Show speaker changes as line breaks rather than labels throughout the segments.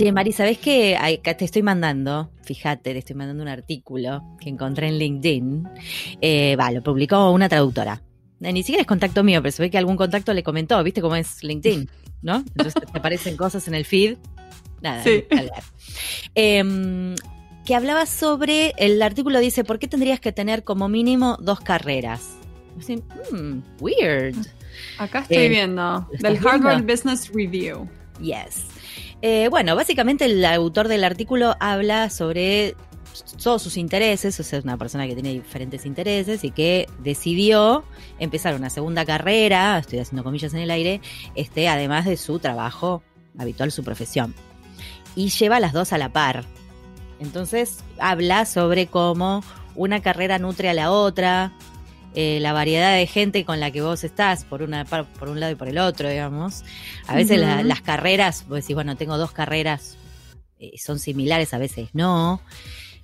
Che, Mari, ¿sabés qué? Acá te estoy mandando, fíjate, te estoy mandando un artículo que encontré en LinkedIn. Eh, va, lo publicó una traductora. Eh, ni siquiera es contacto mío, pero se ve que algún contacto le comentó, ¿viste cómo es LinkedIn? ¿No? Entonces te aparecen cosas en el feed. Nada,
Sí.
Em, que hablaba sobre, el artículo dice, ¿por qué tendrías que tener como mínimo dos carreras? Así, hmm, weird.
Acá estoy
Eh,
viendo.
¿lo
Del
viendo?
Harvard Business Review.
Yes. Eh, bueno, básicamente el autor del artículo habla sobre todos sus intereses, es una persona que tiene diferentes intereses y que decidió empezar una segunda carrera, estoy haciendo comillas en el aire, este, además de su trabajo habitual, su profesión. Y lleva las dos a la par. Entonces habla sobre cómo una carrera nutre a la otra, eh, la variedad de gente con la que vos estás, por, una, por un lado y por el otro, digamos. A veces la- las carreras, vos decís, bueno, tengo dos carreras, eh, son similares, a veces no.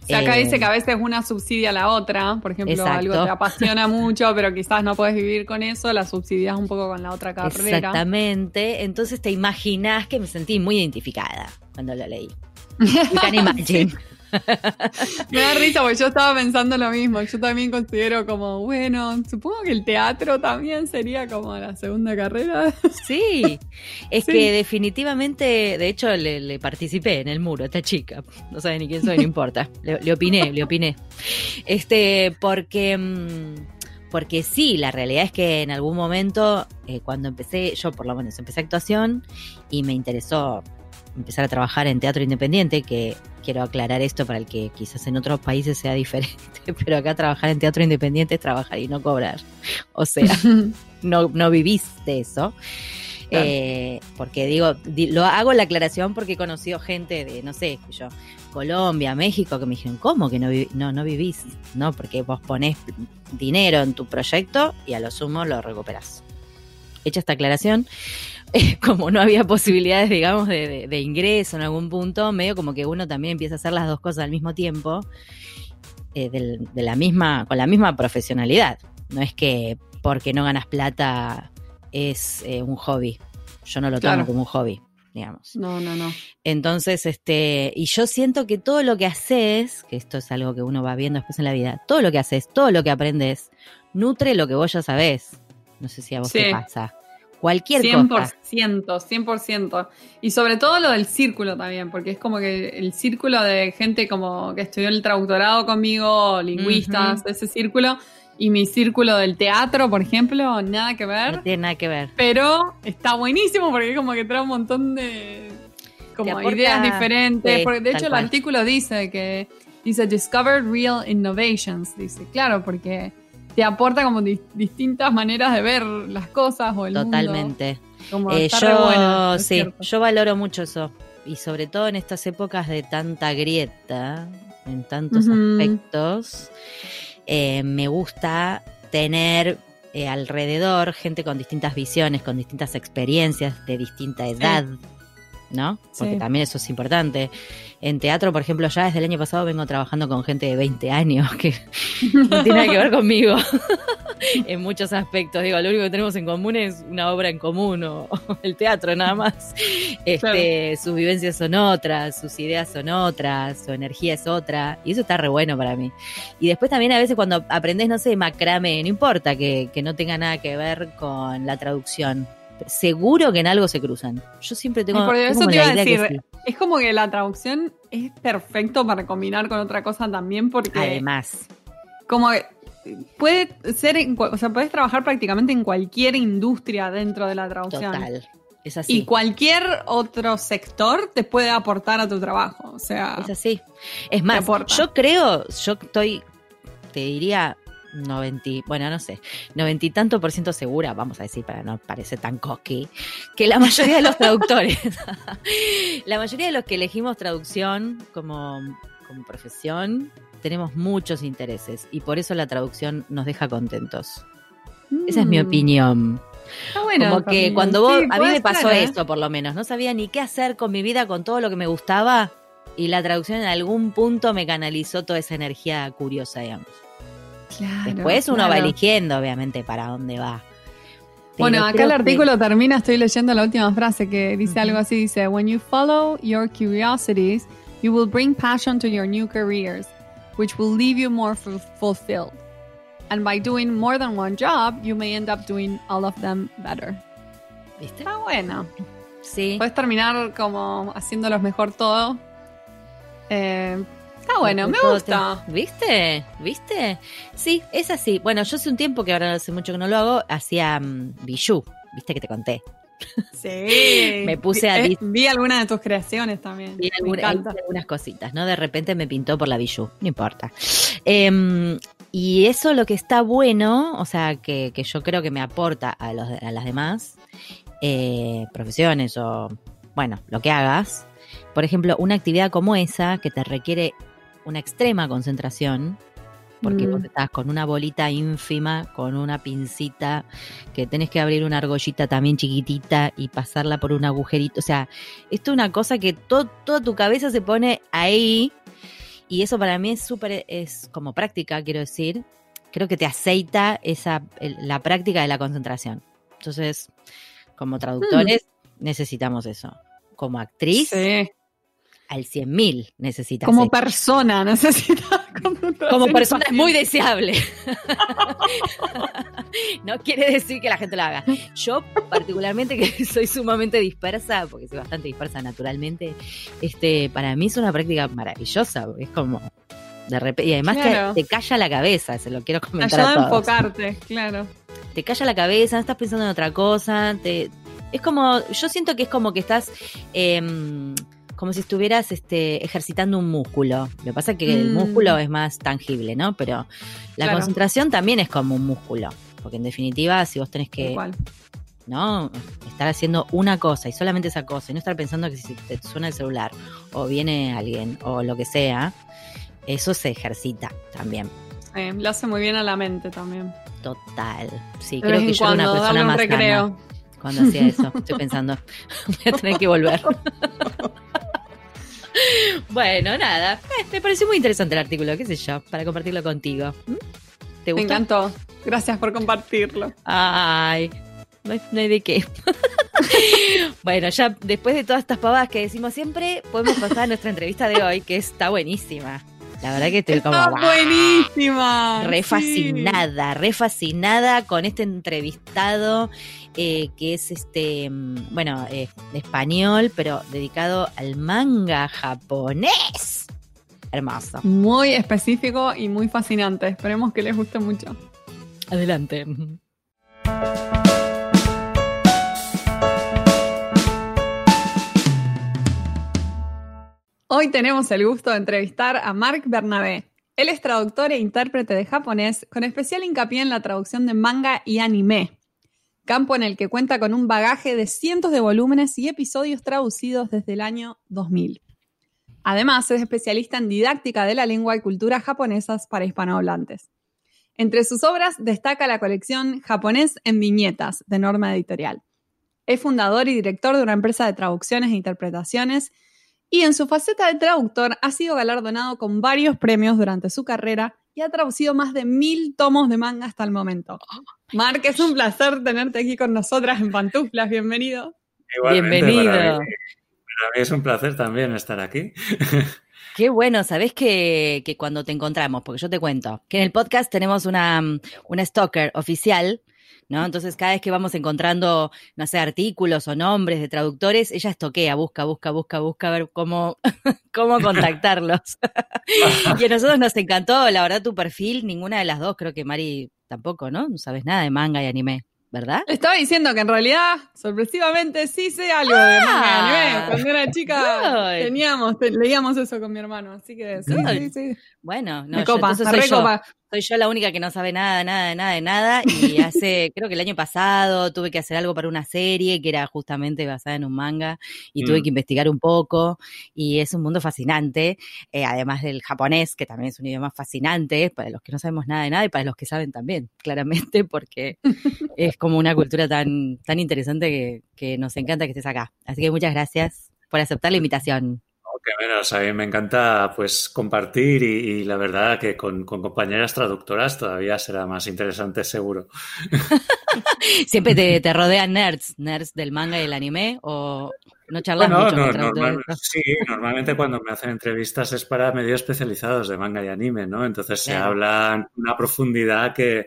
O sea, acá
Eh,
dice que a veces una subsidia a la otra. Por ejemplo,
Exacto.
algo te apasiona mucho, pero quizás no puedes vivir con eso, la subsidias un poco con la otra carrera.
Exactamente. Entonces te imaginás que me sentí muy identificada cuando lo leí. You can imagine.
Me da risa porque yo estaba pensando lo mismo. Yo también considero como, bueno, supongo que el teatro también sería como la segunda carrera.
Sí, es
Sí.
que definitivamente, de hecho, le, le participé en el muro a esta chica. No sabe ni quién soy, no importa. Le, le opiné, le opiné. Este, porque, mm, porque sí, la realidad es que en algún momento, eh, cuando empecé, yo por lo menos empecé actuación y me interesó empezar a trabajar en teatro independiente, que quiero aclarar esto para el que quizás en otros países sea diferente, pero acá trabajar en teatro independiente es trabajar y no cobrar. O sea, no, no vivís de eso.
Claro.
Eh, porque digo, di- lo hago la aclaración porque he conocido gente de, no sé, yo, Colombia, México, que me dijeron, ¿cómo que no, vivi- no, no vivís? No, porque vos ponés dinero en tu proyecto y a lo sumo lo recuperás. Hecha esta aclaración, eh, como no había posibilidades, digamos, de, de- de ingreso en algún punto, medio como que uno también empieza a hacer las dos cosas al mismo tiempo, eh, del- de la misma, con la misma profesionalidad. No es que porque no ganas plata es eh, un hobby. Yo no lo tomo
Claro.
como un hobby, digamos.
No, no, no.
Entonces, este, y yo siento que todo lo que haces, que esto es algo que uno va viendo después en la vida, todo lo que haces, todo lo que aprendes, nutre lo que vos ya sabés. No sé si a vos
Sí.
te pasa. Cualquier
100%,
cosa.
100%. Y sobre todo lo del círculo también, porque es como que el círculo de gente como que estudió el traductorado conmigo, lingüistas, ese círculo, y mi círculo del teatro, por ejemplo, nada que ver.
No tiene nada que ver.
Pero está buenísimo porque como que trae un montón de como
aporta-
ideas diferentes.
Sí,
porque de hecho el
cual.
artículo dice que dice Discover Real Innovations. Dice, claro, porque te aporta como di- distintas maneras de ver las cosas o el mundo.
Totalmente.
Como
Eh, yo, sí,
cierto.
yo valoro mucho eso. Y sobre todo en estas épocas de tanta grieta, en tantos aspectos, eh, me gusta tener eh, alrededor gente con distintas visiones, con distintas experiencias, de distinta edad, ¿no? Porque
Sí.
también eso es importante. En teatro, por ejemplo, ya desde el año pasado vengo trabajando con gente de 20 años, que no tiene nada que ver conmigo en muchos aspectos. Digo, lo único que tenemos en común es una obra en común o, o el teatro nada más. Este, Sus vivencias son otras, sus ideas son otras, su energía es otra. Y eso está re bueno para mí. Y después también a veces cuando aprendes, no sé, macrame, no importa que, que no tenga nada que ver con la traducción. Seguro que en algo se cruzan. Yo siempre tengo,
por eso
como
te iba a decir,
sí.
es como que la traducción es perfecto para combinar con otra cosa también porque
Además,
como que puede ser, o sea, puedes trabajar prácticamente en cualquier industria dentro de la traducción.
total. Es así.
Y cualquier otro sector te puede aportar a tu trabajo. O sea,
Es así. Es más, yo creo, yo estoy, te diría, 90, y- bueno, no sé, 90 y tanto por ciento segura, vamos a decir, para no parecer tan cocky, que la mayoría de los traductores, la mayoría de los que elegimos traducción como, como profesión, tenemos muchos intereses y por eso la traducción nos deja contentos. Esa es mi
mm,
opinión.
Está bueno.
Como que cuando vos,
Sí,
a mí me pasó
¿eh?
esto por lo menos, no sabía ni qué hacer con mi vida, con todo lo que me gustaba y la traducción en algún punto me canalizó toda esa energía curiosa, digamos.
Claro,
Después uno va
claro.
eligiendo, obviamente, para dónde va.
Bueno, acá el artículo termina, estoy leyendo la última frase que dice algo así, dice, When you follow your curiosities, you will bring passion to your new careers, which will leave you more fulfilled. And by doing more than one job, you may end up doing all of them better. ¿Viste? Está bueno.
Sí.
Puedes terminar como haciéndolos mejor todo. Eh, está bueno, me gusta.
¿Viste? ¿Viste? Sí, es así. Bueno, yo hace un tiempo que ahora hace mucho que no lo hago, hacía um, bijou. ¿Viste que te conté?
Sí.
me puse a.
Vi, vi algunas de tus creaciones también.
Vi algunas cositas, ¿no? De repente me pintó por la bijou, no importa. Eh, y eso lo que está bueno, o sea, que, yo creo que me aporta a, los, a las demás eh, profesiones o, bueno, lo que hagas. Por ejemplo, una actividad como esa que te requiere una extrema concentración, porque vos mm. estás con una bolita ínfima, con una pincita, que tenés que abrir una argollita también chiquitita y pasarla por un agujerito. O sea, esto es una cosa que toda tu cabeza se pone ahí y eso para mí es súper, es como práctica, quiero decir. Creo que te aceita esa, la práctica de la concentración. Entonces, como traductores, necesitamos eso. Como actriz, al 100.000 necesitas.
Como persona necesitas.
Como persona es muy deseable. no quiere decir que la gente lo haga. Yo, particularmente, que soy sumamente dispersa, porque soy bastante dispersa naturalmente, este, para mí es una práctica maravillosa, es como de repente, y además te, calla la cabeza, se lo quiero comentar.
Ayuda a, enfocarte, claro.
Te calla la cabeza, no estás pensando en otra cosa, te, es como, yo siento que es como que estás em, como si estuvieras este, ejercitando un músculo. Lo que pasa es que el mm. músculo es más tangible, ¿no? Pero la concentración también es como un músculo. Porque en definitiva, si vos tenés que. ¿no? Estar haciendo una cosa y solamente esa cosa, y no estar pensando que si te suena el celular, o viene alguien, o lo que sea, eso se ejercita también.
Eh, lo hace muy bien a la mente también.
Total. Sí, creo que yo era una persona más recreo. cuando hacía eso. Estoy pensando, voy a tener que volver. bueno, nada. Eh, me pareció muy interesante el artículo, qué sé yo, para compartirlo contigo. ¿Mm?
¿Te gustó? Me encantó. Gracias por compartirlo.
Ay, no hay, de qué. bueno, ya después de todas estas pavadas que decimos siempre, podemos pasar a nuestra entrevista de hoy, que está buenísima. La verdad que estoy
como. buenísima.
Re fascinada, re fascinada con este entrevistado eh, que es este, mm, bueno, eh, español, pero dedicado al manga japonés. Hermoso.
Muy específico y muy fascinante. Esperemos que les guste mucho.
Adelante.
Hoy tenemos el gusto de entrevistar a Marc Bernabé. Él es traductor e intérprete de japonés, con especial hincapié en la traducción de manga y anime, campo en el que cuenta con un bagaje de cientos de volúmenes y episodios traducidos desde el año 2000. Además, es especialista en didáctica de la lengua y cultura japonesas para hispanohablantes. Entre sus obras destaca la colección Japonés en viñetas de Norma Editorial. Es fundador y director de una empresa de traducciones e interpretaciones y en su faceta de traductor ha sido galardonado con varios premios durante su carrera y ha traducido más de mil tomos de manga hasta el momento. Mark, es un placer tenerte aquí con nosotras en Pantuflas. Bienvenido.
Bienvenido.
Para mí, es un placer también estar aquí.
Qué bueno, sabés que, que, cuando te encontramos, porque yo te cuento, que en el podcast tenemos una, una stalker oficial ¿no? Entonces, cada vez que vamos encontrando, no sé, artículos o nombres de traductores, ella estoquea, busca, busca, busca, busca, a ver cómo, cómo contactarlos. y a nosotros nos encantó, la verdad, tu perfil, ninguna de las dos, creo que Mari tampoco, ¿no? No sabes nada de manga y anime. ¿verdad?
estaba diciendo que en realidad, sorpresivamente, sí sé algo de manga ah, Cuando era chica teníamos, leíamos eso con mi hermano, así que sí, sí, sí.
Bueno, no, copa, yo, soy, yo, soy yo la única que no sabe nada, nada, nada de nada. Y hace, creo que el año pasado tuve que hacer algo para una serie que era justamente basada en un manga y tuve mm. que investigar un poco. Y es un mundo fascinante, eh, además del japonés, que también es un idioma fascinante para los que no sabemos nada de nada y para los que saben también, claramente, porque es como una cultura tan, tan interesante que, que nos encanta que estés acá. Así que muchas gracias por aceptar la invitación.
Que menos, a mí me encanta pues compartir y, la verdad que con, compañeras traductoras todavía será más interesante seguro.
¿Siempre te, rodean nerds, nerds del manga y el anime o no charlas mucho
no, Sí, normalmente cuando me hacen entrevistas es para medios especializados de manga y anime, ¿no? Entonces se habla una profundidad que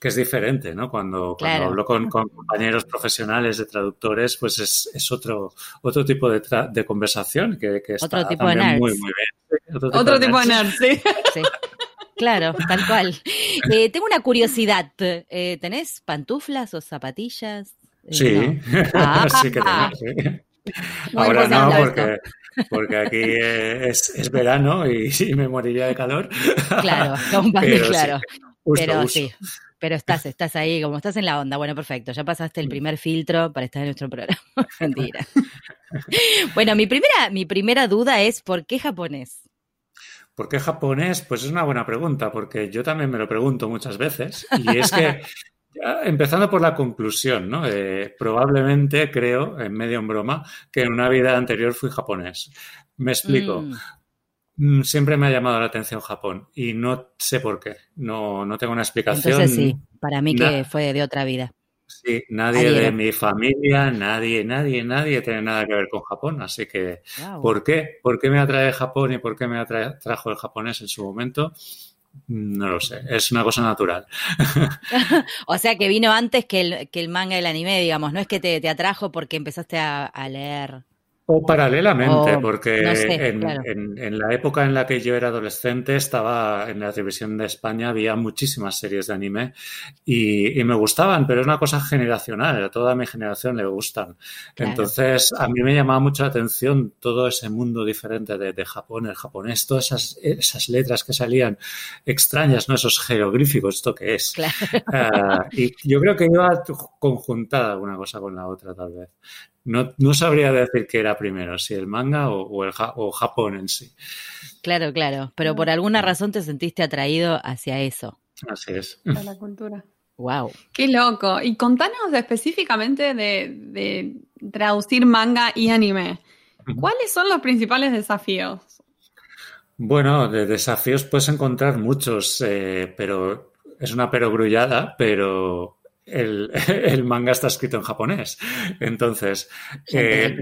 que es diferente, ¿no? Cuando, cuando hablo con, compañeros profesionales de traductores, pues es, es otro, otro tipo de, de conversación que, que
está otro tipo de nerds.
muy, muy bien. Otro tipo, de, nerds, sí.
Claro, tal cual. Eh, tengo una curiosidad. Eh, ¿Tenés pantuflas o zapatillas?
Eh, sí, ah. sí que tengo, sí. Ahora no, porque, porque aquí es, es verano y, me moriría de calor.
Claro, claro. Pero sí, pero estás, estás ahí, como estás en la onda. Bueno, perfecto, ya pasaste el primer filtro para estar en nuestro programa. Mentira. bueno, mi primera, mi primera duda es, ¿por qué japonés?
¿Por qué japonés? Pues es una buena pregunta, porque yo también me lo pregunto muchas veces. Y es que, empezando por la conclusión, ¿no? Eh, probablemente creo, en medio en broma, que en una vida anterior fui japonés. Me explico. Mm. Mm, siempre me ha llamado la atención Japón y no sé por qué. No, no tengo una explicación.
Entonces sí, para mí que fue de otra vida.
Sí, nadie de mi familia, nadie, nadie, nadie tiene nada que ver con Japón. Así que, ¿por qué? ¿Por qué me atrae Japón y por qué me atrae, trajo el japonés en su momento? No lo sé, es una cosa natural.
o sea que vino antes que el, que el manga y el anime, digamos, no es que te, te atrajo porque empezaste a leer
o paralelamente, porque en, la época en la que yo era adolescente estaba en la televisión de España, había muchísimas series de anime y, me gustaban, pero es una cosa generacional, a toda mi generación le gustan. Entonces, a mí me llamaba mucho la atención todo ese mundo diferente de, Japón, el japonés, todas esas, esas, letras que salían extrañas, ¿no? Esos jeroglíficos, ¿esto qué es? Ah, y yo creo que iba conjuntada una cosa con la otra, tal vez. No, no sabría decir qué era primero, si el manga o, el o Japón en sí.
Claro, claro, pero por alguna razón te sentiste atraído hacia eso.
Así es.
A la cultura.
Wow.
Qué loco. Y contanos específicamente de, traducir manga y anime. ¿Cuáles son los principales desafíos?
Bueno, de desafíos puedes encontrar muchos, eh, pero es una perogrullada, pero el, manga está escrito en japonés. Entonces,
eh,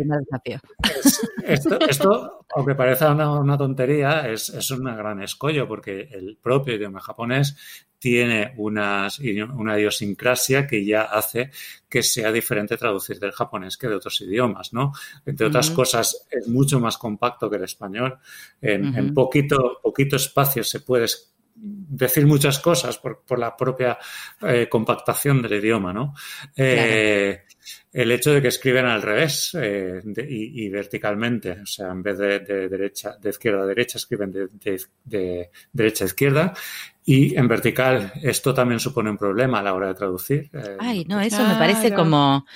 esto, aunque parezca una, tontería, es, es un gran escollo porque el propio idioma japonés tiene unas, una idiosincrasia que ya hace que sea diferente traducir del japonés que de otros idiomas, ¿no? Entre otras cosas, es mucho más compacto que el español. En, poquito, poquito espacio se puede decir muchas cosas por, la propia eh, compactación del idioma, ¿no? Eh, el hecho de que escriben al revés eh, y, verticalmente, o sea, en vez de, derecha, de izquierda a derecha, escriben de, derecha a izquierda y en vertical. Esto también supone un problema a la hora de traducir.
Ay, no, eso me parece como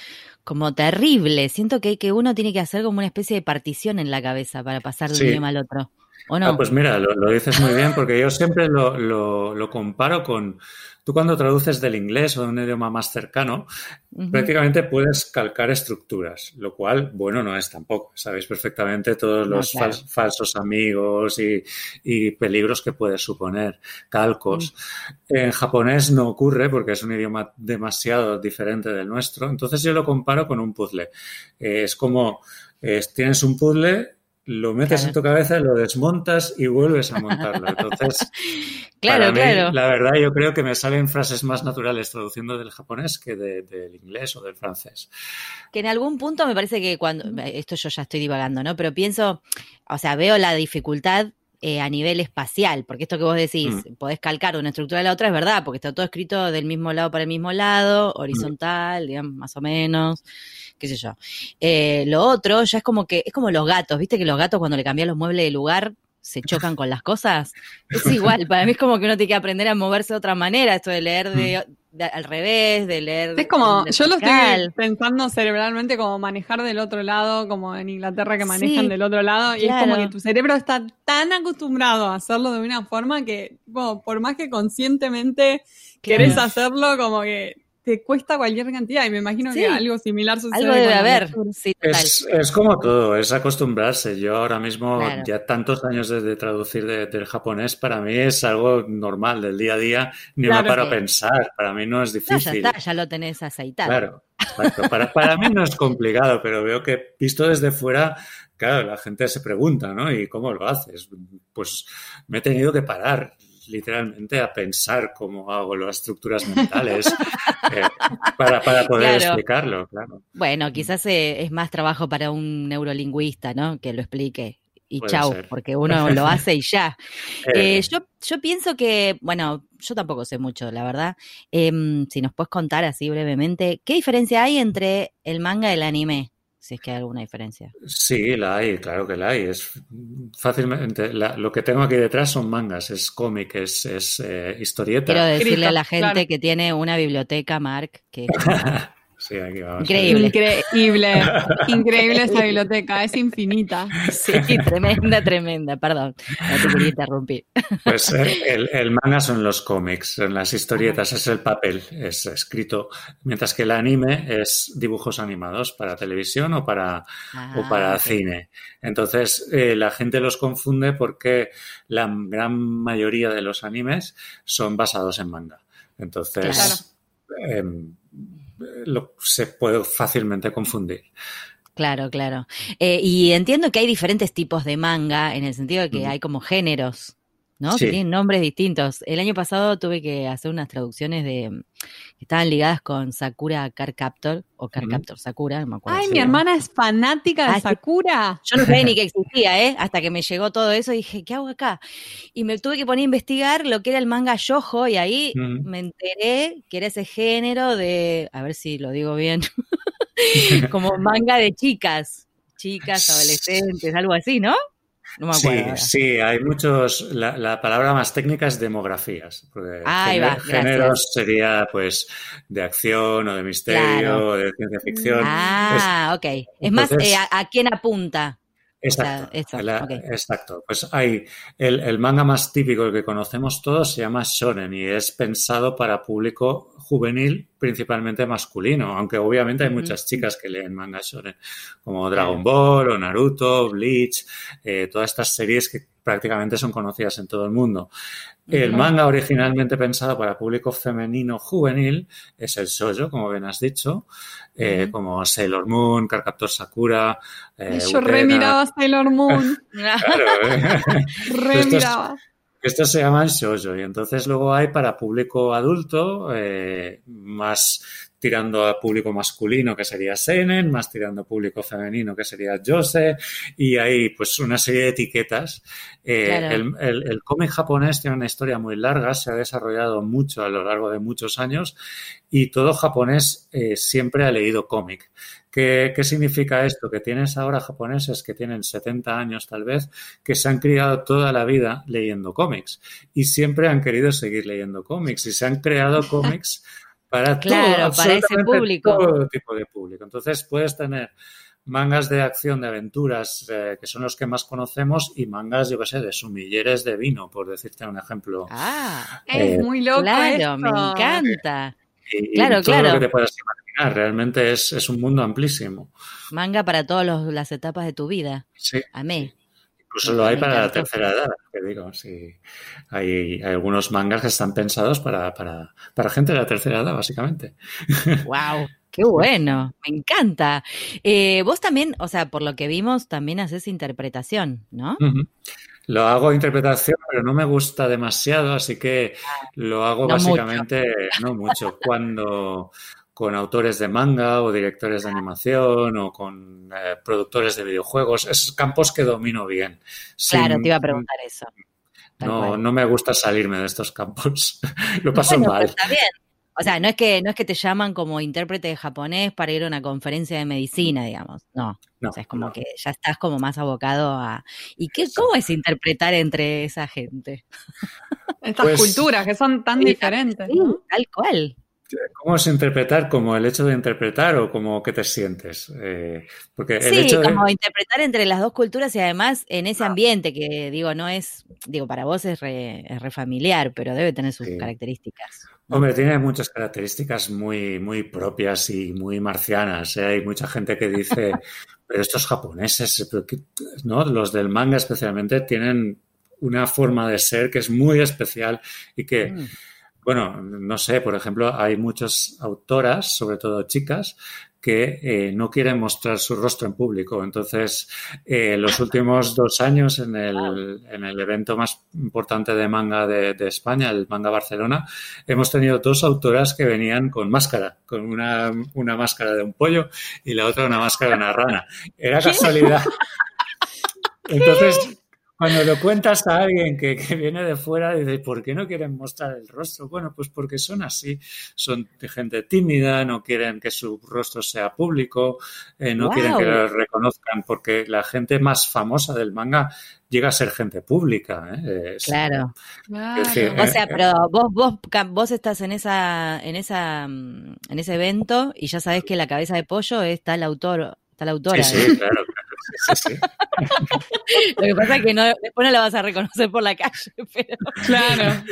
como terrible. Siento que, que uno tiene que hacer como una especie de partición en la cabeza para pasar de un idioma al otro. Ah,
pues mira, lo, dices muy bien porque yo siempre lo, comparo con, tú cuando traduces del inglés o de un idioma más cercano, prácticamente puedes calcar estructuras, lo cual, bueno, no es tampoco. Sabéis perfectamente todos los falsos amigos y, peligros que puede suponer, calcos. Mm. En japonés no ocurre porque es un idioma demasiado diferente del nuestro, entonces yo lo comparo con un puzzle. es como, tienes un puzzle lo metes en tu cabeza, lo desmontas y vuelves a montarlo. Entonces,
claro, claro.
la verdad, yo creo que me salen frases más naturales traduciendo del japonés que del inglés o del francés.
Que en algún punto me parece que cuando, esto yo ya estoy divagando, ¿no? Pero pienso, o sea, veo la dificultad eh, a nivel espacial, porque esto que vos decís, mm. podés calcar una estructura de la otra, es verdad, porque está todo escrito del mismo lado para el mismo lado, horizontal, digamos, más o menos qué sé yo. Eh, lo otro ya es como que, es como los gatos, viste que los gatos cuando le cambian los muebles de lugar se chocan con las cosas. Es igual, para mí es como que uno tiene que aprender a moverse de otra manera, esto de leer de, mm. al revés, de leer.
Es como, yo lo estoy pensando cerebralmente como manejar del otro lado, como en Inglaterra que manejan del otro lado, y es como que tu cerebro está tan acostumbrado a hacerlo de una forma que, por más que conscientemente querés hacerlo, como que te cuesta cualquier cantidad y me imagino que algo similar sucede.
Algo debe haber, sí,
Es, como todo, es acostumbrarse. Yo ahora mismo, ya tantos años desde traducir del japonés, para mí es algo normal del día a día, ni me paro a pensar, para mí no es difícil.
ya está, ya lo tenés aceitado.
Claro, Para, para mí no es complicado, pero veo que visto desde fuera claro, la gente se pregunta, ¿no? ¿Y cómo lo haces? Pues me he tenido que parar literalmente a pensar cómo hago las estructuras mentales eh, para, poder explicarlo, claro.
Bueno, quizás eh, es más trabajo para un neurolingüista, ¿no? Que lo explique. Y chau, porque uno lo hace y ya. Eh. yo, yo pienso que, bueno, yo tampoco sé mucho, la verdad. Em, si nos puedes contar así brevemente, ¿qué diferencia hay entre el manga y el anime? Si es que hay alguna diferencia.
Sí, la hay, claro que la hay. Es fácilmente, lo que tengo aquí detrás son mangas, es cómic, es, es eh, historieta.
Quiero decirle a la gente que tiene una biblioteca, Mark, que
Increíble. Increíble. Increíble esa biblioteca, es infinita.
Sí, tremenda, tremenda. Perdón, no te quería interrumpir.
Pues eh, el, manga son los cómics, en las historietas es el papel, es escrito, mientras que el anime es dibujos animados para televisión o para, o para ah, cine. Entonces, eh, la gente los confunde porque la gran mayoría de los animes son basados en manga. Entonces, em, lo, se puede fácilmente confundir.
Claro, claro. Eh, y entiendo que hay diferentes tipos de manga, en el sentido de que hay como géneros. ¿No? Que tienen nombres distintos. El año pasado tuve que hacer unas traducciones de que estaban ligadas con Sakura Car Captor o Car Captor Sakura, no me acuerdo.
Ay, mi hermana es fanática de ah, Sakura.
Yo no sabía ni que existía, ¿eh? Hasta que me llegó todo eso y dije, ¿qué hago acá? Y me tuve que poner a investigar lo que era el manga yojo y ahí me enteré que era ese género de, a ver si lo digo bien, como manga de chicas, chicas, adolescentes, algo así, ¿no?
Sí, sí, hay muchos. La, palabra más técnica es demografías. Porque géneros sería pues de acción o de misterio o de ciencia ficción.
Ah, ok. Es más, eh, a, quién apunta?
Exacto, exacto. Pues hay el, el, manga más típico que conocemos todos se llama shonen y es pensado para público juvenil, principalmente masculino, aunque obviamente hay muchas chicas que leen manga shonen, como Dragon Ball o Naruto, Bleach, eh, todas estas series que prácticamente son conocidas en todo el mundo. El manga originalmente pensado para público femenino juvenil es el shoujo, como bien has dicho, eh, como Sailor Moon, Carcaptor Sakura.
Eh, Yo remiraba Sailor Moon. claro, remiraba.
Esto se llama shoujo y entonces luego hay para público adulto, eh, más tirando a público masculino que sería seinen, más tirando a público femenino que sería jose y hay pues una serie de etiquetas. Eh, el, el, cómic japonés tiene una historia muy larga, se ha desarrollado mucho a lo largo de muchos años y todo japonés eh, siempre ha leído cómic. ¿Qué, significa esto? Que tienes ahora japoneses que tienen 70 años tal vez, que se han criado toda la vida leyendo cómics y siempre han querido seguir leyendo cómics y se han creado cómics para
todo, para ese público.
todo tipo de público. Entonces puedes tener mangas de acción, de aventuras, eh, que son los que más conocemos, y mangas, yo qué sé, de sumilleres de vino, por decirte un ejemplo.
Ah,
es eh, muy loco.
Claro, me encanta. Claro, claro.
Lo que te puedas Realmente es, un mundo amplísimo.
Manga para todas las etapas de tu vida.
Sí.
Amé.
Incluso lo hay para la tercera edad, te digo. Sí. Hay, algunos mangas que están pensados para, gente de la tercera edad, básicamente.
¡Wow! ¡Qué bueno! Me encanta. Eh, vos también, o sea, por lo que vimos, también haces interpretación, ¿no?
Lo hago interpretación, pero no me gusta demasiado, así que lo hago básicamente, no mucho. Cuando, con autores de manga o directores de animación o con eh, productores de videojuegos. Esos campos que domino bien.
Claro, te iba a preguntar eso.
No, no me gusta salirme de estos campos. Lo paso mal.
Está bien. O sea, no es que no es que te llaman como intérprete de japonés para ir a una conferencia de medicina, digamos. No. no o sea, es como que ya estás como más abocado a. ¿Y qué, cómo es interpretar entre esa gente?
Estas pues culturas que son tan diferentes.
Tal cual.
¿Cómo es interpretar como el hecho de interpretar o como que te sientes? Eh, porque el
sí,
hecho
de... como interpretar entre las dos culturas y además en ese ah. ambiente que digo, no es, digo, para vos es re, familiar, pero debe tener sus características.
Hombre, tiene muchas características muy, muy propias y muy marcianas. ¿eh? Hay mucha gente que dice, pero estos japoneses, ¿no? Los del manga especialmente tienen una forma de ser que es muy especial y que, mm. bueno, no sé, por ejemplo, hay muchas autoras, sobre todo chicas, que eh, no quieren mostrar su rostro en público. Entonces, eh, los últimos dos años en el, en el, evento más importante de manga de, España, el Manga Barcelona, hemos tenido dos autoras que venían con máscara, con una, una máscara de un pollo y la otra una máscara de una rana. Era casualidad. Entonces, cuando lo cuentas a alguien que, viene de fuera, dice, ¿por qué no quieren mostrar el rostro? Bueno, pues porque son así, son de gente tímida, no quieren que su rostro sea público, eh, no quieren que lo reconozcan, porque la gente más famosa del manga llega a ser gente pública. ¿eh?
claro. o sea, eh, pero vos, vos, vos estás en esa, en esa, mm, en ese evento y ya sabés que la cabeza de pollo está el autor, está la autora.
Sí, sí, claro,
Lo que pasa es que no, después no la vas a reconocer por la calle, pero
claro.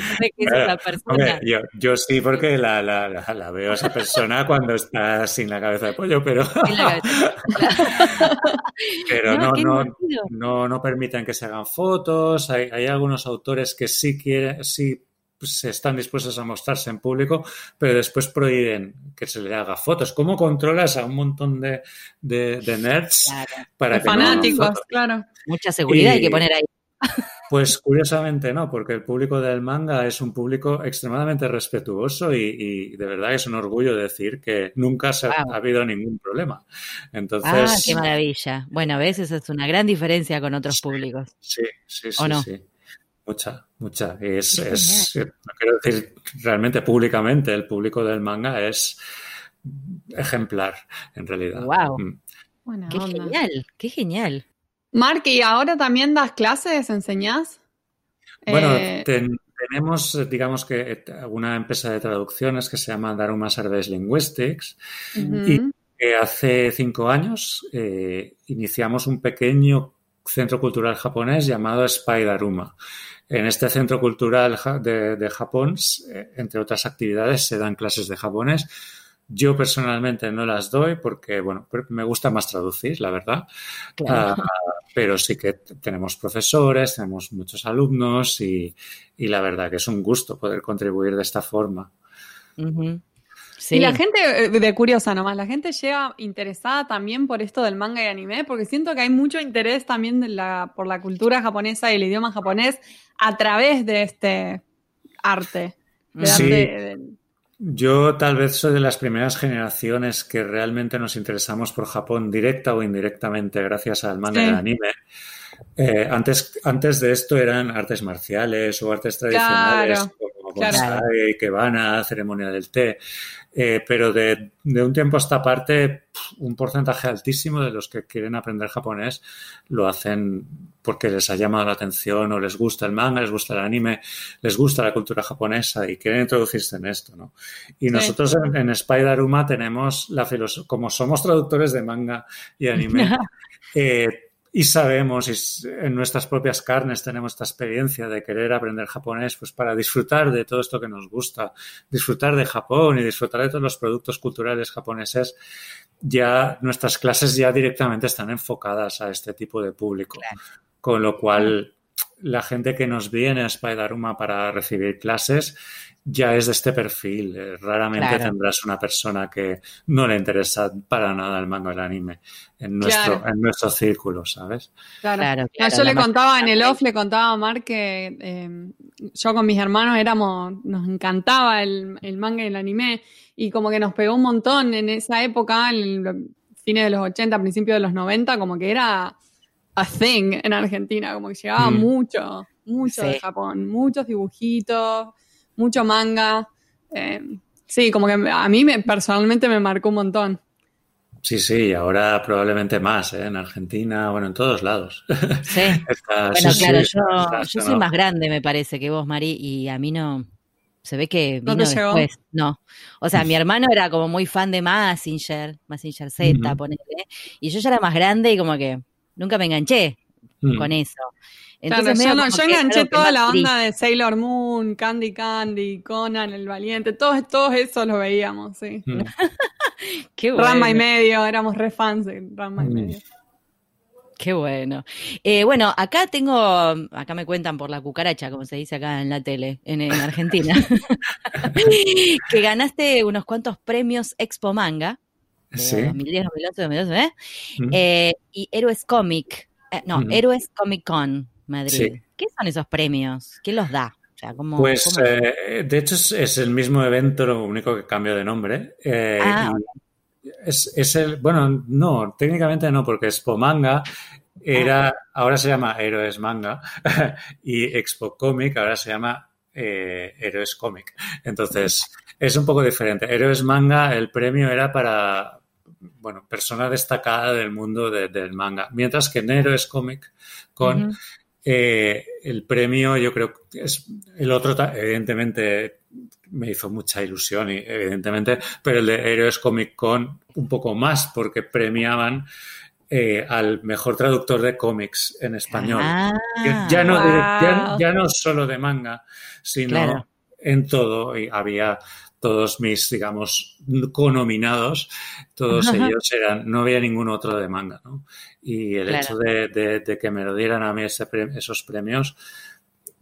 yo, sí, porque la, la, la, veo a esa persona cuando está sin la cabeza de pollo, pero, pero no, no, no, no, permiten que se hagan fotos. Hay, hay algunos autores que sí quieren, sí pues, están dispuestos a mostrarse en público, pero después prohíben que se le haga fotos. ¿Cómo controlas a un montón de, nerds
para que fanáticos, claro.
Mucha seguridad hay que poner ahí.
Pues curiosamente no, porque el público del manga es un público extremadamente respetuoso y, de verdad es un orgullo decir que nunca se ha, habido ningún problema. Entonces, ah,
qué maravilla. Bueno, a veces es una gran diferencia con otros públicos.
Sí, sí, sí. sí. Mucha, mucha. Es, es, no quiero decir realmente públicamente, el público del manga es ejemplar, en realidad.
¡Wow! Mm. qué genial, qué genial.
Mark, ¿y ahora también das clases, enseñás?
Bueno, eh, tenemos, digamos que, una empresa de traducciones que se llama Daruma Service Linguistics y hace cinco años eh, iniciamos un pequeño centro cultural japonés llamado Spideruma. En este centro cultural de, Japón, eh, entre otras actividades, se dan clases de japonés. Yo personalmente no las doy porque, bueno, me gusta más traducir, la verdad. Ah, pero sí que tenemos profesores, tenemos muchos alumnos y, la verdad que es un gusto poder contribuir de esta forma.
Y la gente, eh, de curiosa nomás, la gente llega interesada también por esto del manga y anime, porque siento que hay mucho interés también de la, por la cultura japonesa y el idioma japonés a través de este arte.
sí. Yo tal vez soy de las primeras generaciones que realmente nos interesamos por Japón directa o indirectamente gracias al manga y al anime. Eh, antes, antes de esto eran artes marciales o artes tradicionales como bonsai, kebana, ceremonia del té. Eh, pero de, un tiempo a esta parte, un porcentaje altísimo de los que quieren aprender japonés lo hacen porque les ha llamado la atención o les gusta el manga, les gusta el anime, les gusta la cultura japonesa y quieren introducirse en esto, ¿no? Y nosotros en, en Spider-Uma tenemos la filosofía, como somos traductores de manga y anime, eh, y sabemos, y en nuestras propias carnes tenemos esta experiencia de querer aprender japonés, pues para disfrutar de todo esto que nos gusta, disfrutar de Japón y disfrutar de todos los productos culturales japoneses, ya nuestras clases ya directamente están enfocadas a este tipo de público. Con lo cual, la gente que nos viene a Spideruma para recibir clases ya es de este perfil. Eh, raramente tendrás una persona que no le interesa para nada el manga del anime en nuestro, en nuestro círculo, ¿sabes?
Claro. yo le contaba en el off, le contaba a Mark que em, yo con mis hermanos éramos, nos encantaba el, manga y el anime y como que nos pegó un montón en esa época, en el fines de los 80, principios de los 90, como que era a thing en Argentina, como que llegaba mm. mucho, mucho de Japón, muchos dibujitos mucho manga. Eh, sí, como que a mí me, personalmente me marcó un montón.
Sí, sí, ahora probablemente más, ¿eh? en Argentina, bueno, en todos lados.
Sí. bueno, claro, yo, yo soy más grande, me parece, que vos, Mari, y a mí no. Se ve que vino después. No. O sea, mi hermano era como muy fan de Massinger, Massinger Z, ponele. Y yo ya era más grande y como que nunca me enganché mm. con eso.
Entonces, yo, no, yo enganché toda la onda de Sailor Moon, Candy Candy, Conan, El Valiente, todos, todos eso lo veíamos, sí. Mm. Qué bueno. Rama y medio, éramos re fans de Rama y mm. medio.
Qué bueno. Eh, bueno, acá tengo, acá me cuentan por la cucaracha, como se dice acá en la tele, en, Argentina, que ganaste unos cuantos premios Expo Manga. Sí. 2010, 2011, 2012, ¿eh? y Héroes Comic, eh, no, Héroes Comic Con Madrid. ¿Qué son esos premios? ¿Quién los da?
pues, eh, de hecho, es, el mismo evento, lo único que cambia de nombre. Ah, es, el, bueno, no, técnicamente no, porque Expo Manga era, ah. ahora se llama Héroes Manga y Expo Comic ahora se llama eh, Héroes Comic. Entonces, es un poco diferente. Héroes Manga, el premio era para, bueno, persona destacada del mundo del manga, mientras que en Héroes Comic con eh, el premio, yo creo que es el otro, evidentemente, me hizo mucha ilusión, y, evidentemente, pero el de Héroes Comic Con un poco más, porque premiaban eh, al mejor traductor de cómics en español. Ah, ya, no, ya, no solo de manga, sino en todo. Y había todos mis, digamos, conominados, todos ellos eran, no había ningún otro de manga, ¿no? Y el hecho de, que me lo dieran a mí esos premios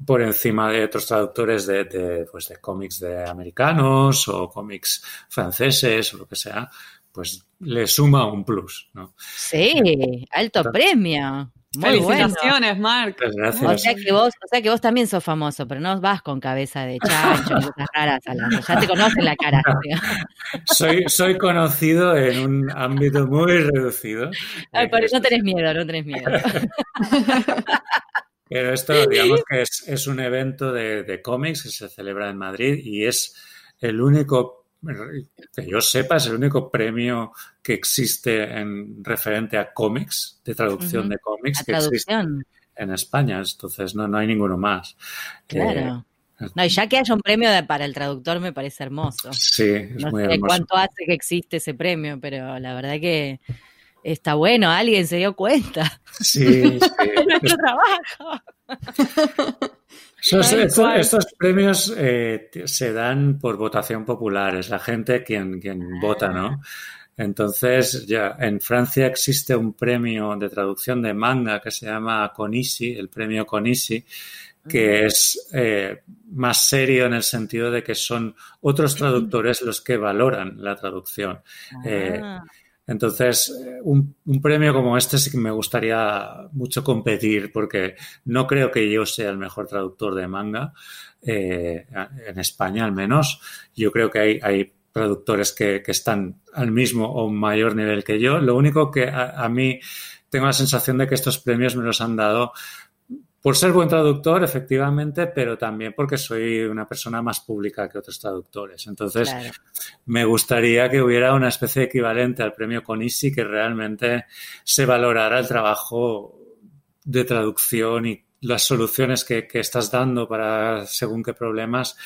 por encima de otros traductores de, pues de cómics de americanos o cómics franceses o lo que sea, pues le suma un plus, ¿no?
Sí, alto premio. Muy
Felicitaciones, Marc.
O sea, que vos, o sea que vos también sos famoso, pero no vas con cabeza de chancho y cosas raras Ya te conocen la cara.
soy, soy conocido en un ámbito muy reducido.
Ay, por eso no tenés miedo, no tenés miedo.
Pero esto, digamos que es, un evento de, de cómics que se celebra en Madrid y es el único que yo sepa, es el único premio que existe en referente a cómics, de traducción de cómics, que existe en España. Entonces, no, no hay ninguno más.
Claro. Eh, no, y ya que haya un premio para el traductor me parece hermoso.
Sí, es
no
muy
sé cuánto hace que existe ese premio, pero la verdad que está bueno, alguien se dio cuenta.
Sí, sí.
es nuestro trabajo.
estos, premios eh, se dan por votación popular, es la gente quien, quien vota, ¿no? Entonces, ya en Francia existe un premio de traducción de manga que se llama Conisi, el premio Conisi, que es eh, más serio en el sentido de que son otros traductores los que valoran la traducción. Eh, ah. Entonces, un, premio como este sí que me gustaría mucho competir porque no creo que yo sea el mejor traductor de manga, eh, en España al menos. Yo creo que hay, hay traductores que, están al mismo o mayor nivel que yo. Lo único que a mí tengo la sensación de que estos premios me los han dado por ser buen traductor, efectivamente, pero también porque soy una persona más pública que otros traductores. Entonces, me gustaría que hubiera una especie de equivalente al premio Conisi que realmente se valorara el trabajo de traducción y las soluciones que, estás dando para según qué problemas.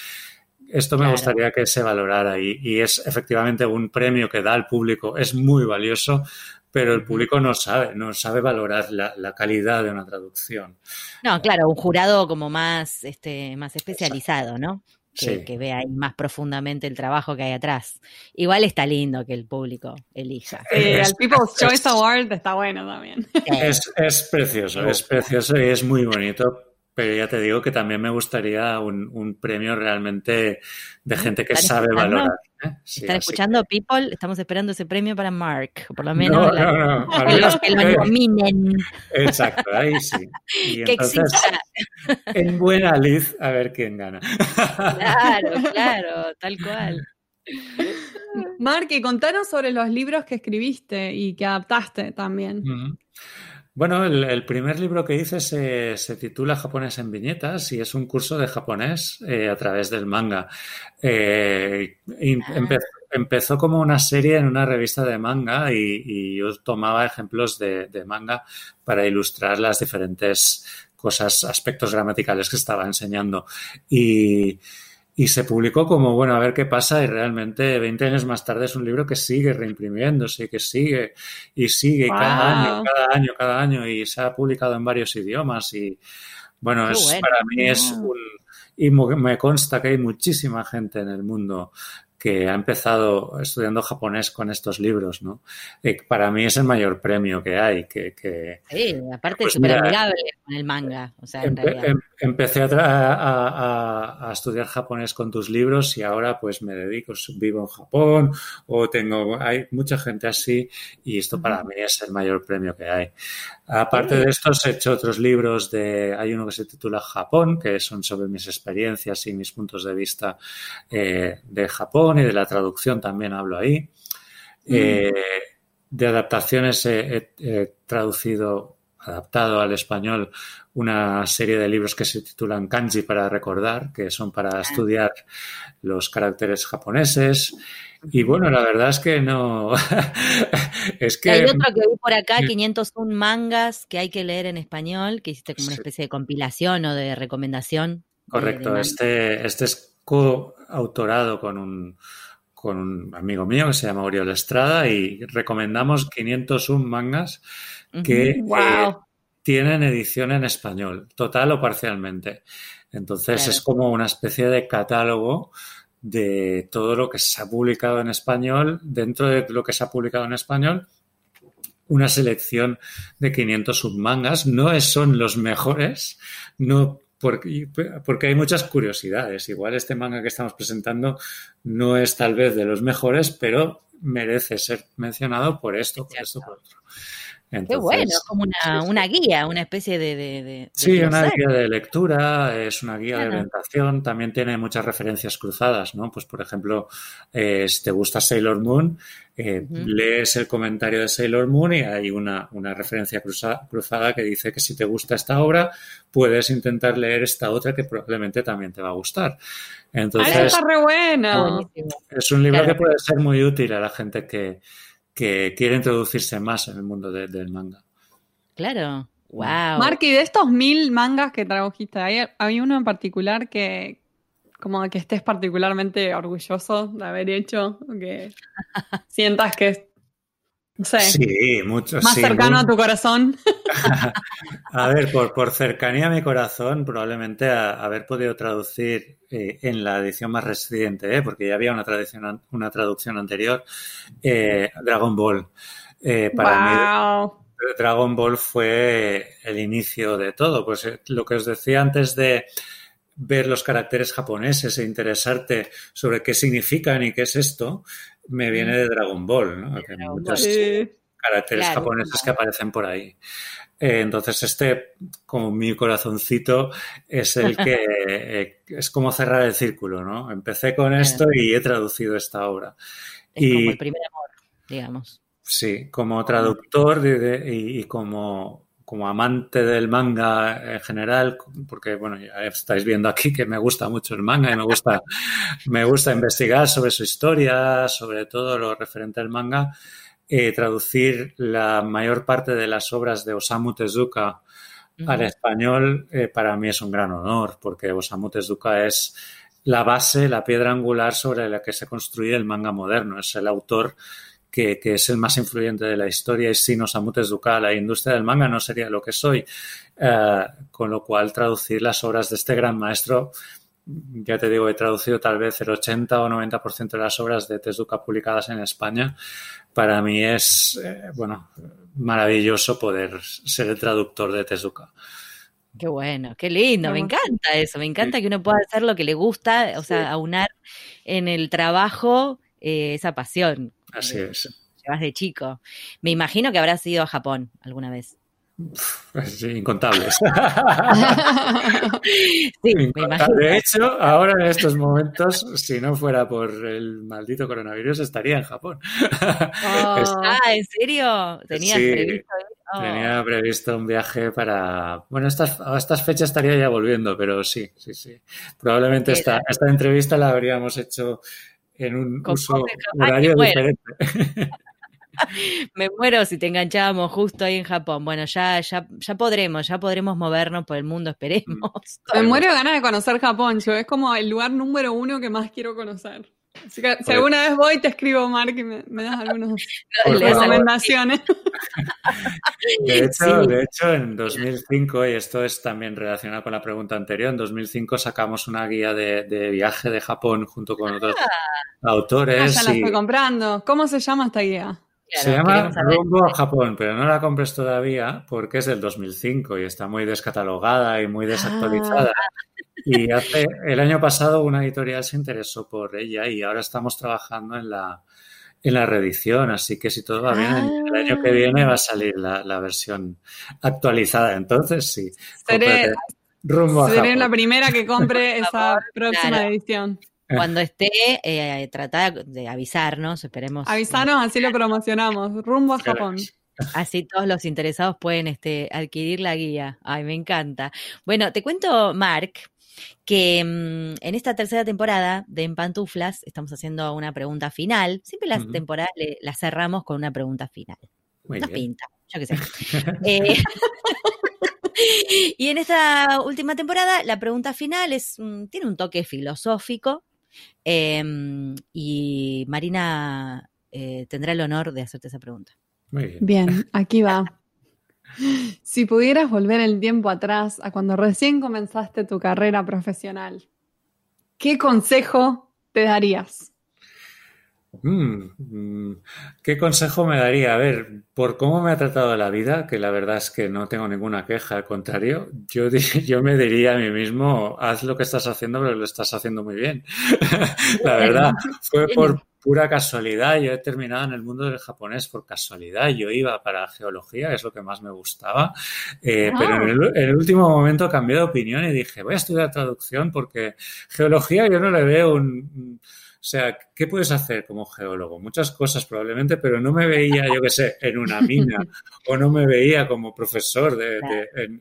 Esto me gustaría que se valorara y, y, es efectivamente un premio que da al público, es muy valioso, pero el público no sabe, no sabe valorar la, calidad de una traducción.
No, claro, un jurado como más, este, más especializado, ¿no? Que, que, vea más profundamente el trabajo que hay atrás. Igual está lindo que el público elija.
el People's Choice Award está bueno también.
Es, es precioso, es precioso y es muy bonito pero ya te digo que también me gustaría un, premio realmente de gente que sabe valorar.
¿eh? ¿Están escuchando, people? Estamos esperando ese premio para Mark, por lo menos. los que lo nominen.
Exacto, ahí sí. Y que entonces, en buena lid, a ver quién gana.
Claro, claro, tal cual.
Mark, y contanos sobre los libros que escribiste y que adaptaste también.
Bueno, el, primer libro que hice se, titula Japonés en viñetas y es un curso de japonés eh, a través del manga. Eh, ah. empezó como una serie en una revista de manga y, yo tomaba ejemplos de, de, manga para ilustrar las diferentes cosas, aspectos gramaticales que estaba enseñando. Y y se publicó como, bueno, a ver qué pasa y realmente 20 años más tarde es un libro que sigue reimprimiéndose, que sigue y sigue cada año, cada año, cada año y se ha publicado en varios idiomas y Bueno, es, para mí es un... Y me consta que hay muchísima gente en el mundo que ha empezado estudiando japonés con estos libros, ¿no? Eh, para mí es el mayor premio que hay. Que, que
sí, aparte es súper amigable con el manga. O sea, en realidad.
Em, empecé a, estudiar japonés con tus libros y ahora pues me dedico, vivo en Japón o tengo, hay mucha gente así y esto para mí es el mayor premio que hay. Aparte de esto, he hecho otros libros de, hay uno que se titula Japón, que son sobre mis experiencias y mis puntos de vista eh, de Japón y de la traducción también hablo ahí. Mm. Eh, de adaptaciones he, traducido, adaptado al español, una serie de libros que se titulan Kanji para recordar, que son para ah. estudiar los caracteres japoneses. Y bueno, la verdad es que no.
es que. Hay otro que vi por acá, 501 mangas que hay que leer en español, que hiciste como una especie de compilación o de recomendación.
Correcto, este, este es con un, con un amigo mío que se llama Oriol Estrada y recomendamos 501 mangas que eh, tienen edición en español, total o parcialmente. Entonces es como una especie de catálogo de todo lo que se ha publicado en español, dentro de lo que se ha publicado en español, una selección de 500 submangas. No son los mejores, no porque, porque, hay muchas curiosidades. Igual este manga que estamos presentando no es tal vez de los mejores, pero merece ser mencionado por esto, por esto, por otro.
Qué bueno, es como una, guía, una especie de...
sí, una guía de lectura, es una guía de orientación, también tiene muchas referencias cruzadas, ¿no? Pues, por ejemplo, eh, si te gusta Sailor Moon, eh, lees el comentario de Sailor Moon y hay una, referencia cruzada que dice que si te gusta esta obra, puedes intentar leer esta otra que probablemente también te va a gustar.
Entonces, está re bueno!
Es un libro que puede ser muy útil a la gente que que quiere introducirse más en el mundo del manga.
Claro, wow.
Marky, de estos mil mangas que trajiste, ¿hay, ¿hay uno en particular que como que estés particularmente orgulloso de haber hecho? Que sientas que
sí, mucho,
más cercano a tu corazón.
a ver, por, por, cercanía a mi corazón, probablemente haber podido traducir eh, en la edición más reciente, ¿eh? porque ya había una, traducción, una traducción anterior, eh, Dragon Ball. para mí, Dragon Ball fue el inicio de todo. Pues lo que os decía antes de ver los caracteres japoneses e interesarte sobre qué significan y qué es esto, me viene de Dragon Ball, ¿no? Hay muchos caracteres japoneses que aparecen por ahí. Eh, entonces, este, como mi corazoncito, es el que eh, es como cerrar el círculo, ¿no? Empecé con esto y he traducido esta obra.
Es y, como el primer amor, digamos.
Sí, como traductor y como como amante del manga en general, porque bueno, ya estáis viendo aquí que me gusta mucho el manga y me gusta, me gusta investigar sobre su historia, sobre todo lo referente al manga, eh, traducir la mayor parte de las obras de Osamu Tezuka al español eh, para mí es un gran honor, porque Osamu Tezuka es la base, la piedra angular sobre la que se construye el manga moderno. Es el autor que, es el más influyente de la historia y sin Osamu Tezuka la industria del manga no sería lo que soy. Eh, con lo cual, traducir las obras de este gran maestro, ya te digo, he traducido tal vez el 80 o 90% de las obras de Tezuka publicadas en España. Para mí es, eh, bueno, maravilloso poder ser el traductor de Tezuka.
Qué bueno, qué lindo, me encanta eso, me encanta que uno pueda hacer lo que le gusta, o sea, aunar en el trabajo eh, esa pasión.
Así es.
Llevas de chico. Me imagino que habrás ido a Japón alguna vez.
Sí, incontables. sí. De hecho, ahora en estos momentos, si no fuera por el maldito coronavirus, estaría en Japón.
Oh. Ah, ¿en serio? ¿Tenías previsto?
Oh. Tenía previsto un viaje para. Bueno, estas, a estas fechas estaría ya volviendo, pero sí, sí, sí. Probablemente esta, esta entrevista la habríamos hecho en un uso horario diferente.
Me muero si te enganchábamos justo ahí en Japón. Bueno, ya, ya, ya podremos, ya podremos movernos por el mundo, esperemos.
Me muero de ganas de conocer Japón, yo es como el lugar número uno que más quiero conocer. Así que si alguna vez voy, te escribo, Mark, y me, das algunas recomendaciones.
De hecho, de hecho, en 2005, y esto es también relacionado con la pregunta anterior, en 2005 sacamos una guía de, viaje de Japón junto con otros ah. autores. Ah,
ya la estoy comprando. ¿Cómo se llama esta guía?
se llama Rumbo a Japón, pero no la compres todavía porque es del 2005 y está muy descatalogada y muy desactualizada. Ah. Y hace el año pasado una editorial se interesó por ella y ahora estamos trabajando en la, en la reedición, así que si todo va bien, el año que viene va a salir la, versión actualizada. Entonces, sí.
Seré, rumbo a seré la primera que compre esa próxima edición.
Cuando esté, eh, trata de avisarnos, esperemos.
Avisarnos, así lo promocionamos. Rumbo a Japón.
Así todos los interesados pueden este, adquirir la guía. Ay, me encanta. Bueno, te cuento, Mark, que mm, en esta tercera temporada de En Pantuflas estamos haciendo una pregunta final. Siempre las temporadas las cerramos con una pregunta final. Nos pinta, yo qué sé. Eh, y en esta última temporada, la pregunta final es, mm, tiene un toque filosófico. Em, y Marina eh, tendrá el honor de hacerte esa pregunta.
Muy bien. Bien, aquí va. Si pudieras volver el tiempo atrás a cuando recién comenzaste tu carrera profesional, ¿qué consejo te darías?
Mm, mm, ¿Qué consejo me daría? A ver, por cómo me ha tratado la vida, que la verdad es que no tengo ninguna queja, al contrario, yo, yo me diría a mí mismo, haz lo que estás haciendo, pero lo estás haciendo muy bien. la verdad, fue por, pura casualidad. Yo he terminado en el mundo del japonés por casualidad. Yo iba para geología, es lo que más me gustaba. Eh, pero en el, último momento cambié de opinión y dije, voy a estudiar traducción porque geología yo no le veo un... O sea, ¿qué puedes hacer como geólogo? Muchas cosas probablemente, pero no me veía, yo qué sé, en una mina o no me veía como profesor de,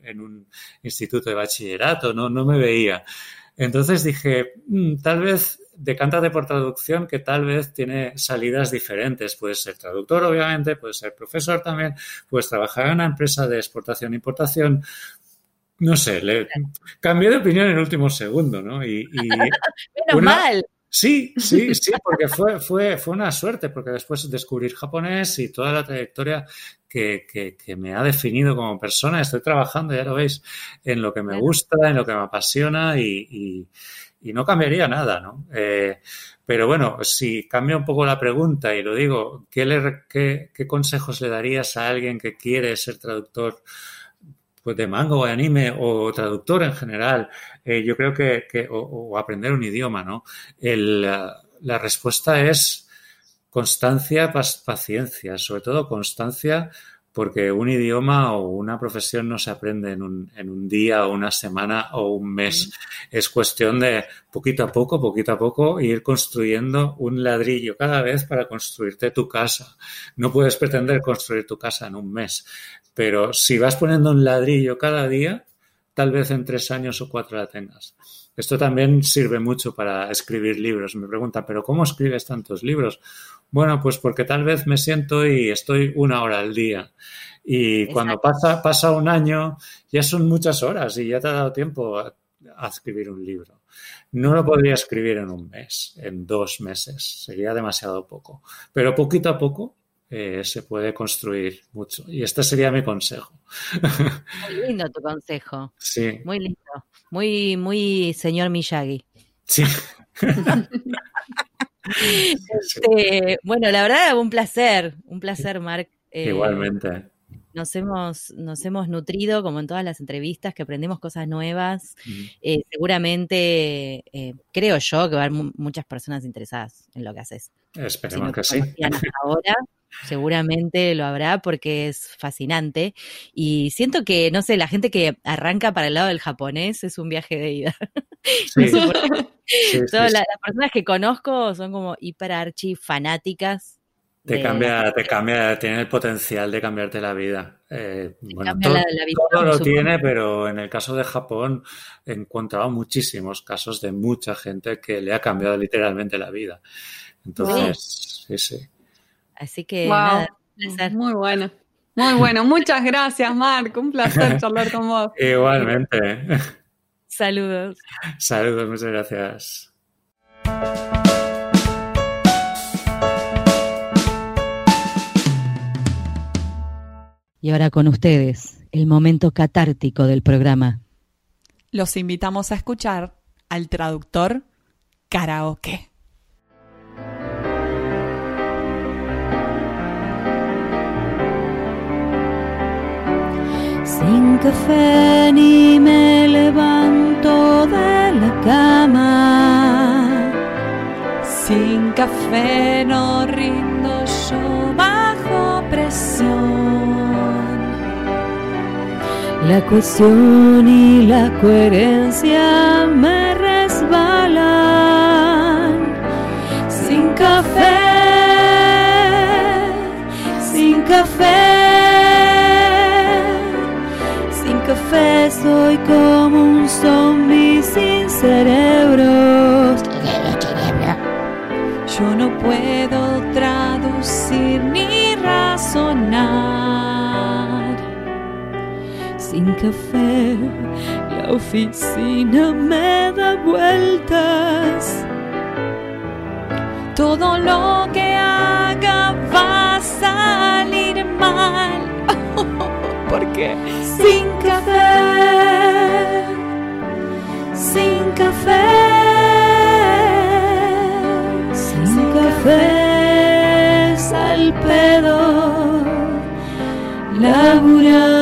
en, un instituto de bachillerato, no, no me veía. Entonces dije, mm, tal vez decántate por traducción que tal vez tiene salidas diferentes. Puedes ser traductor, obviamente, puedes ser profesor también, puedes trabajar en una empresa de exportación e importación. No sé, le cambié de opinión en el último segundo, ¿no? Y,
Menos mal.
Sí, sí, sí, porque fue, fue, fue una suerte, porque después descubrir japonés y toda la trayectoria que, que, me ha definido como persona, estoy trabajando, ya lo veis, en lo que me gusta, en lo que me apasiona y, y no cambiaría nada, ¿no? Eh, pero bueno, si cambia un poco la pregunta y lo digo, ¿qué, consejos le darías a alguien que quiere ser traductor pues de manga o de anime o traductor en general? Eh, yo creo que, o, aprender un idioma, ¿no? la respuesta es constancia, paciencia, sobre todo constancia porque un idioma o una profesión no se aprende en un, en un día o una semana o un mes. Es cuestión de poquito a poco, poquito a poco, ir construyendo un ladrillo cada vez para construirte tu casa. No puedes pretender construir tu casa en un mes, pero si vas poniendo un ladrillo cada día, tal vez en tres años o cuatro la tengas. Esto también sirve mucho para escribir libros. Me pregunta, ¿pero cómo escribes tantos libros? Bueno, pues porque tal vez me siento y estoy una hora al día. Y cuando pasa, pasa un año, ya son muchas horas y ya te ha dado tiempo a, escribir un libro. No lo podría escribir en un mes, en dos meses. Sería demasiado poco. Pero poquito a poco eh, se puede construir mucho. Y este sería mi consejo.
Muy lindo tu consejo.
Sí.
Muy lindo. Muy, muy señor Miyagi.
Sí.
Este, bueno, la verdad, un placer, un placer, Marc.
Eh, Igualmente.
Nos hemos, nos hemos nutrido, como en todas las entrevistas, que aprendemos cosas nuevas. Eh, seguramente, eh, creo yo, que va a haber muchas personas interesadas en lo que haces.
Esperemos que sí.
Ahora, seguramente lo habrá porque es fascinante. Y siento que, no sé, la gente que arranca para el lado del japonés es un viaje de ida. Todas las, personas que conozco son como hiper archi fanáticas.
Te cambia, te cambia, tiene el potencial de cambiarte la vida. Eh, todo, lo tiene, pero en el caso de Japón he encontrado muchísimos casos de mucha gente que le ha cambiado literalmente la vida. Entonces, sí, sí.
Así que wow. nada, mm, placer.
Muy bueno. Muy bueno, muchas gracias, Marco. Un placer charlar con vos.
Igualmente.
Saludos.
Saludos, muchas gracias.
Y ahora con ustedes, el momento catártico del programa.
Los invitamos a escuchar al traductor karaoke.
Sin café ni me levanto de la cama.
Sin café no rindo yo bajo presión.
La cuestión y la coherencia me resbalan. Sin café, como un zombie sin cerebro.
Yo no puedo traducir ni razonar.
Sin café, la oficina me da vueltas.
Todo lo que
Sin café, sin café, sin café, al pedo, laburar.